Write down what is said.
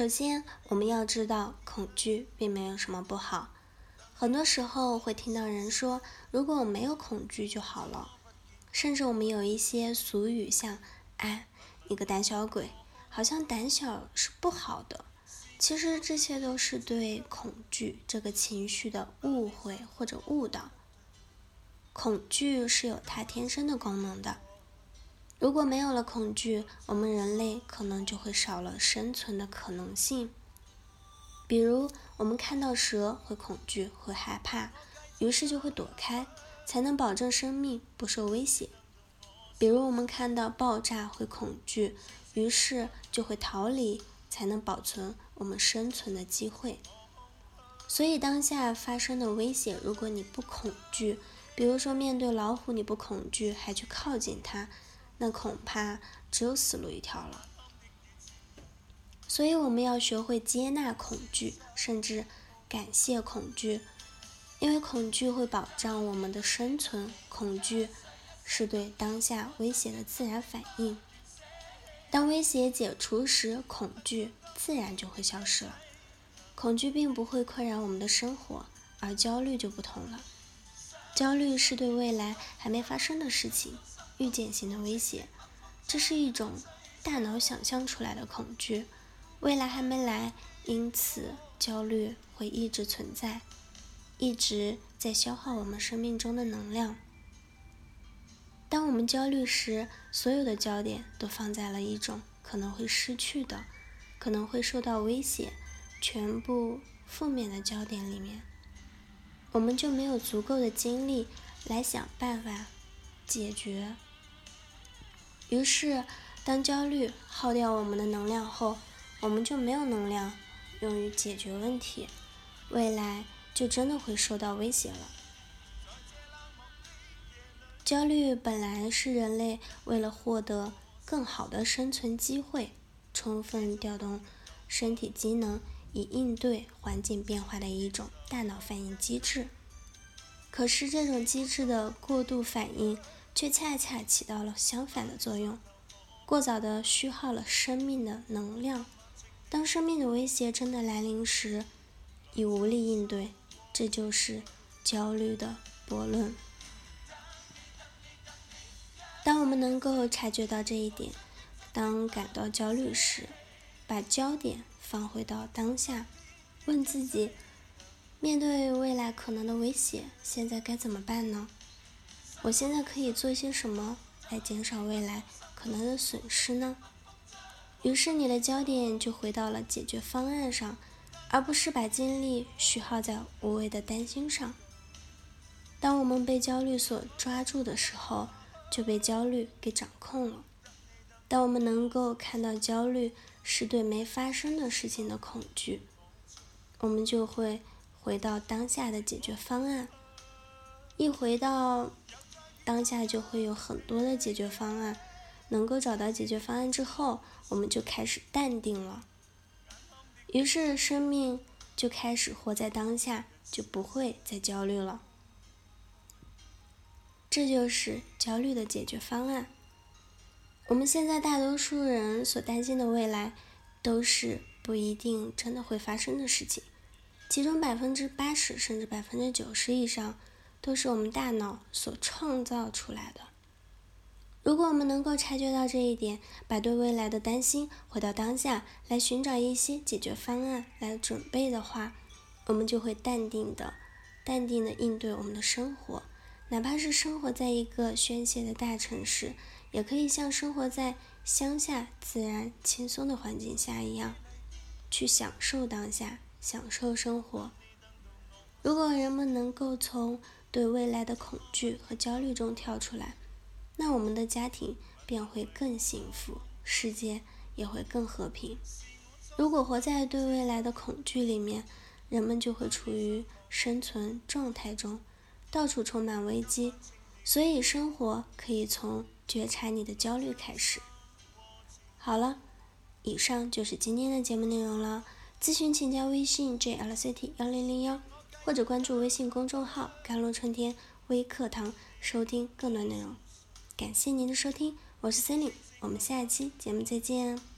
首先，我们要知道，恐惧并没有什么不好。很多时候会听到人说：“如果我没有恐惧就好了。”甚至我们有一些俗语，像“哎，你个胆小鬼”，好像胆小是不好的。其实这些都是对恐惧这个情绪的误会或者误导。恐惧是有它天生的功能的。如果没有了恐惧，我们人类可能就会少了生存的可能性。比如，我们看到蛇会恐惧、会害怕，于是就会躲开，才能保证生命不受威胁。比如，我们看到爆炸会恐惧，于是就会逃离，才能保存我们生存的机会。所以，当下发生的危险，如果你不恐惧，比如说面对老虎你不恐惧，还去靠近它。那恐怕只有死路一条了。所以我们要学会接纳恐惧，甚至感谢恐惧，因为恐惧会保障我们的生存。恐惧是对当下威胁的自然反应。当威胁解除时，恐惧自然就会消失了。恐惧并不会困扰我们的生活，而焦虑就不同了。焦虑是对未来还没发生的事情。预见性的威胁，这是一种大脑想象出来的恐惧，未来还没来，因此焦虑会一直存在，一直在消耗我们生命中的能量。当我们焦虑时，所有的焦点都放在了一种可能会失去的、可能会受到威胁、全部负面的焦点里面，我们就没有足够的精力来想办法解决。于是，当焦虑耗掉我们的能量后，我们就没有能量用于解决问题，未来就真的会受到威胁了。焦虑本来是人类为了获得更好的生存机会，充分调动身体机能以应对环境变化的一种大脑反应机制。可是，这种机制的过度反应。却恰恰起到了相反的作用，过早的虚耗了生命的能量。当生命的威胁真的来临时，已无力应对，这就是焦虑的悖论。当我们能够察觉到这一点，当感到焦虑时，把焦点放回到当下，问自己：面对未来可能的威胁，现在该怎么办呢？我现在可以做些什么来减少未来可能的损失呢？于是你的焦点就回到了解决方案上，而不是把精力虚耗在无谓的担心上。当我们被焦虑所抓住的时候，就被焦虑给掌控了。当我们能够看到焦虑是对没发生的事情的恐惧，我们就会回到当下的解决方案。一回到。当下就会有很多的解决方案，能够找到解决方案之后，我们就开始淡定了。于是生命就开始活在当下，就不会再焦虑了。这就是焦虑的解决方案。我们现在大多数人所担心的未来，都是不一定真的会发生的事情，其中百分之八十甚至百分之九十以上。都是我们大脑所创造出来的。如果我们能够察觉到这一点，把对未来的担心回到当下，来寻找一些解决方案来准备的话，我们就会淡定的、淡定的应对我们的生活。哪怕是生活在一个喧嚣的大城市，也可以像生活在乡下自然轻松的环境下一样，去享受当下，享受生活。如果人们能够从对未来的恐惧和焦虑中跳出来，那我们的家庭便会更幸福，世界也会更和平。如果活在对未来的恐惧里面，人们就会处于生存状态中，到处充满危机。所以，生活可以从觉察你的焦虑开始。好了，以上就是今天的节目内容了。咨询请加微信 jlct 幺零零幺。或者关注微信公众号“甘露春天微课堂”，收听更多内容。感谢您的收听，我是森林，我们下一期节目再见。